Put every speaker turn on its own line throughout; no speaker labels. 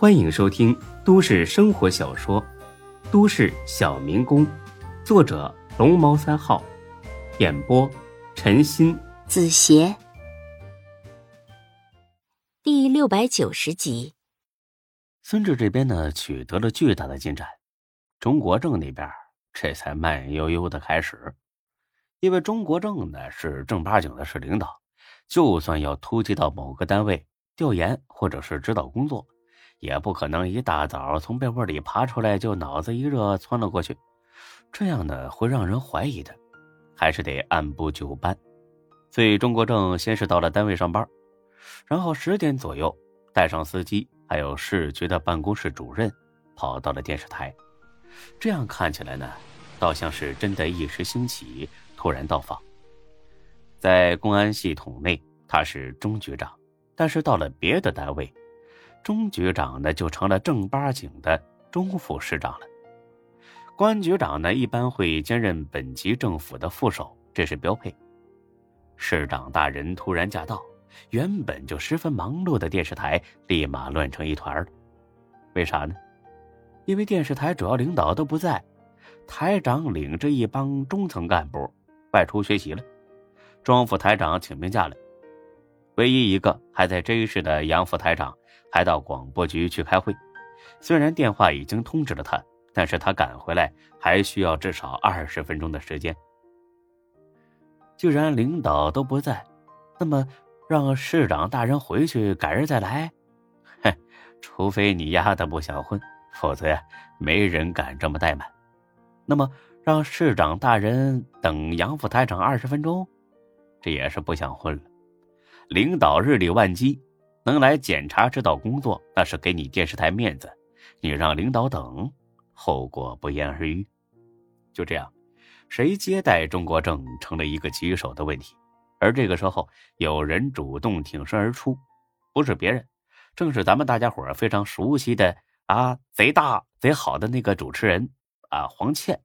欢迎收听都市生活小说《都市小民工》，作者龙猫三号，演播陈鑫、
子邪，第六百九十集。
孙志这边呢，取得了巨大的进展，中国政那边这才慢悠悠的开始。因为中国政呢是正八经的是领导，就算要突击到某个单位调研或者是指导工作。也不可能一大早从被窝里爬出来就脑子一热窜了过去，这样呢会让人怀疑的，还是得按部就班。所以钟国正先是到了单位上班，然后十点左右带上司机还有市局的办公室主任，跑到了电视台。这样看起来呢，倒像是真的一时兴起突然到访。在公安系统内他是钟局长，但是到了别的单位。钟局长呢，就成了正八经的钟副市长了。关局长呢，一般会兼任本级政府的副手，这是标配。市长大人突然驾到，原本就十分忙碌的电视台立马乱成一团了。为啥呢？因为电视台主要领导都不在，台长领着一帮中层干部外出学习了，庄副台长请病假了，唯一一个还在 J 市的杨副台长。还到广播局去开会，虽然电话已经通知了他，但是他赶回来还需要至少二十分钟的时间。既然领导都不在，那么让市长大人回去改日再来？哼，除非你丫的不想混，否则呀，没人敢这么怠慢。那么让市长大人等杨副台长二十分钟，这也是不想混了。领导日理万机。能来检查指导工作，那是给你电视台面子。你让领导等，后果不言而喻。就这样，谁接待钟国政成了一个棘手的问题。而这个时候，有人主动挺身而出，不是别人，正是咱们大家伙非常熟悉的啊，贼大贼好的那个主持人啊，黄倩。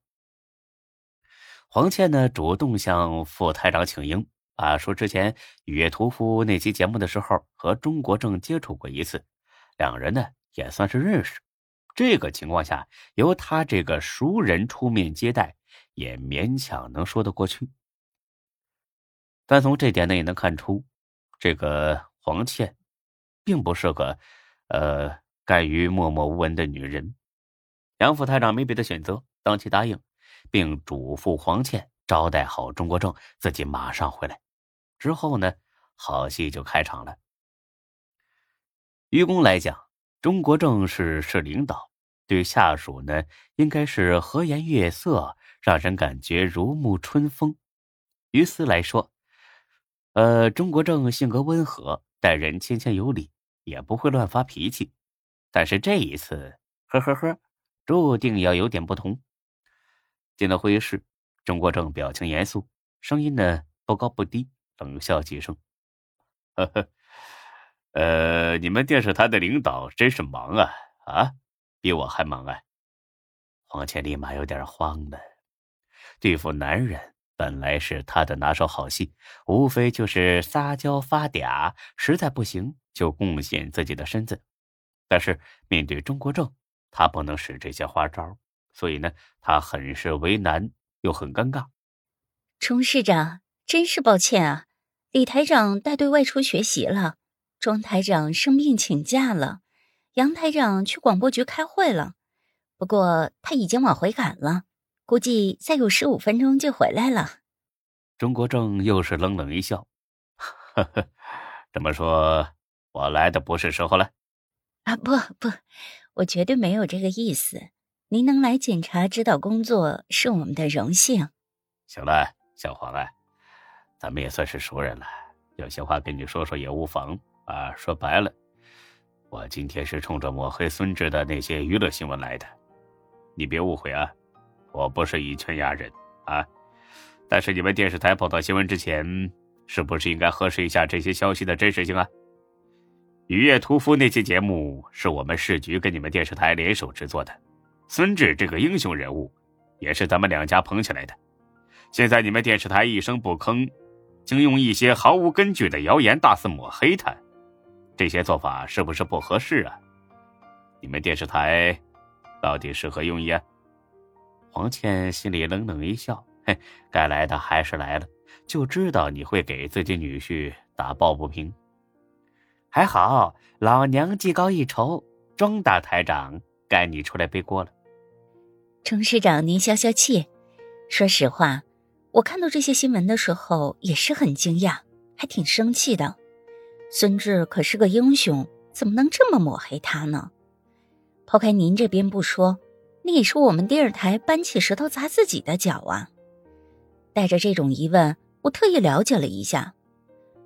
黄倩呢，主动向副台长请缨。啊，说之前《雨夜屠夫》那期节目的时候，和钟国正接触过一次，两人呢也算是认识。这个情况下，由他这个熟人出面接待，也勉强能说得过去。但从这点呢，也能看出，这个黄倩，并不是个，呃，甘于默默无闻的女人。杨副台长没别的选择，当即答应，并嘱咐黄倩招待好钟国正，自己马上回来。之后呢，好戏就开场了。于公来讲，中国正是市领导，对下属呢，应该是和颜悦色，让人感觉如沐春风。于私来说，呃，中国正性格温和，待人谦谦有礼，也不会乱发脾气。但是这一次，呵呵呵，注定要有点不同。进了会议室，中国正表情严肃，声音呢不高不低。冷笑几声，呵呵，呃，你们电视台的领导真是忙啊啊，比我还忙啊！黄倩立马有点慌了。对付男人本来是他的拿手好戏，无非就是撒娇发嗲，实在不行就贡献自己的身子。但是面对钟国正，他不能使这些花招，所以呢，他很是为难，又很尴尬。
钟市长。真是抱歉啊，李台长带队外出学习了，庄台长生病请假了，杨台长去广播局开会了。不过他已经往回赶了，估计再有十五分钟就回来了。
钟国正又是冷冷一笑，呵呵，这么说，我来的不是时候了？
啊，不不，我绝对没有这个意思。您能来检查指导工作是我们的荣幸。
行了，小黄啊。咱们也算是熟人了，有些话跟你说说也无妨啊。说白了，我今天是冲着抹黑孙志的那些娱乐新闻来的，你别误会啊，我不是以权压人啊。但是你们电视台报道新闻之前，是不是应该核实一下这些消息的真实性啊？雨夜屠夫那期节目是我们市局跟你们电视台联手制作的，孙志这个英雄人物，也是咱们两家捧起来的。现在你们电视台一声不吭。竟用一些毫无根据的谣言大肆抹黑他，这些做法是不是不合适啊？你们电视台到底是何用意啊？黄倩心里冷冷一笑，嘿，该来的还是来了，就知道你会给自己女婿打抱不平。还好，老娘技高一筹，庄大台长，该你出来背锅了。
钟师长，您消消气。说实话，我看到这些新闻的时候也是很惊讶，还挺生气的。孙志可是个英雄，怎么能这么抹黑他呢？抛开您这边不说。那也是我们电视台搬起石头砸自己的脚啊！带着这种疑问，我特意了解了一下，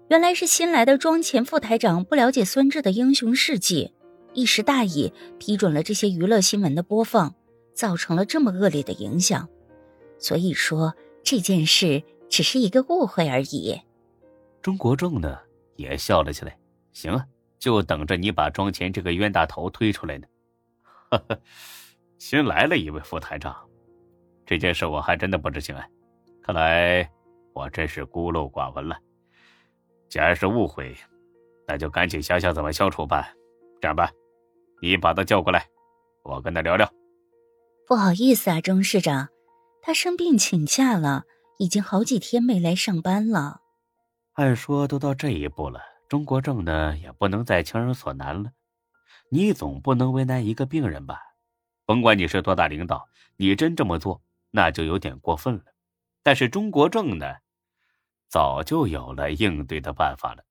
原来是新来的庄前副台长不了解孙志的英雄事迹，一时大意批准了这些娱乐新闻的播放，造成了这么恶劣的影响。所以说这件事只是一个误会而已。
钟国正呢也笑了起来，行啊，就等着你把庄前这个冤大头推出来呢。呵呵。新来了一位副台长，这件事我还真的不知情啊！看来我真是孤陋寡闻了。既然是误会，那就赶紧想想怎么消除吧。这样吧，你把他叫过来，我跟他聊聊。
不好意思啊，钟市长，他生病请假了，已经好几天没来上班了。
按说都到这一步了，中国政呢也不能再强人所难了。你总不能为难一个病人吧？甭管你是多大领导，你真这么做，那就有点过分了。但是中国政呢，早就有了应对的办法了。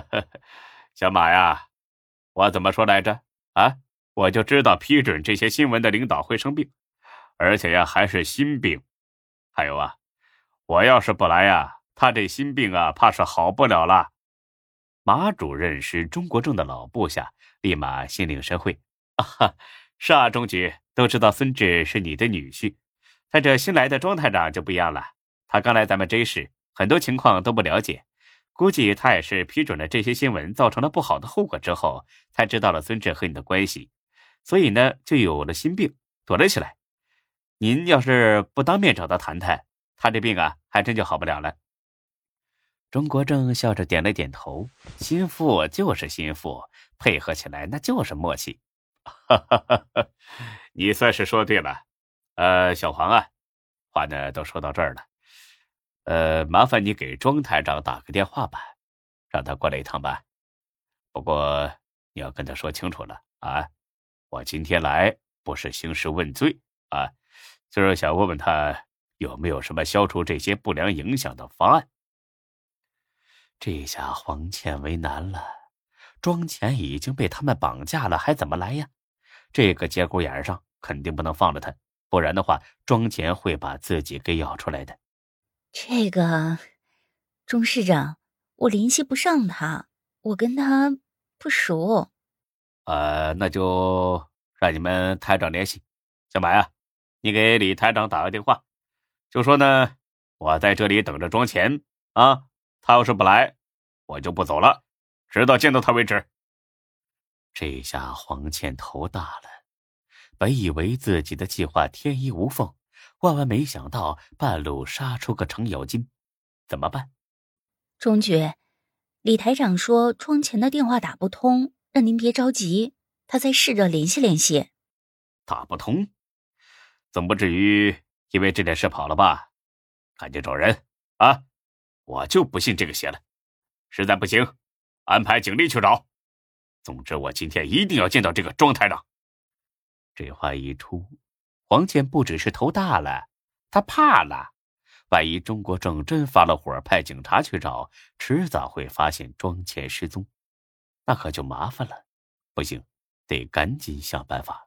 小马呀，我怎么说来着？啊，我就知道批准这些新闻的领导会生病，而且呀还是心病。还有啊，我要是不来呀，他这心病啊，怕是好不了了。马主任是中国政的老部下，立马心领神会。哈。是啊，钟局都知道孙志是你的女婿，但这新来的庄台长就不一样了。他刚来咱们 J 市，很多情况都不了解，估计他也是批准了这些新闻，造成了不好的后果之后，才知道了孙志和你的关系，所以呢，就有了心病，躲了起来。您要是不当面找他谈谈，他这病啊，还真就好不了了。钟国正笑着点了点头，心腹就是心腹，配合起来那就是默契。哈哈哈！哈，你算是说对了，呃，小黄啊，话呢都说到这儿了，呃，麻烦你给庄台长打个电话吧，让他过来一趟吧。不过你要跟他说清楚了啊，我今天来不是兴师问罪啊，就是想问问他有没有什么消除这些不良影响的方案。这下黄倩为难了。庄钱已经被他们绑架了，还怎么来呀？这个节骨眼上肯定不能放了他，不然的话，庄钱会把自己给咬出来的。
这个，钟市长，我联系不上他，我跟他不熟。
呃，那就让你们台长联系。小马呀，你给李台长打个电话，就说呢，我在这里等着装钱啊。他要是不来，我就不走了。直到见到他为止。这下黄倩头大了，本以为自己的计划天衣无缝，万万没想到半路杀出个程咬金，怎么办？
钟局，李台长说庄前的电话打不通，让您别着急，他再试着联系联系。
打不通，总不至于因为这点事跑了吧？赶紧找人啊！我就不信这个邪了，实在不行。安排警力去找。总之，我今天一定要见到这个庄台长。这话一出，黄倩不只是头大了，他怕了。万一中国正真发了火，派警察去找，迟早会发现庄倩失踪，那可就麻烦了。不行，得赶紧想办法。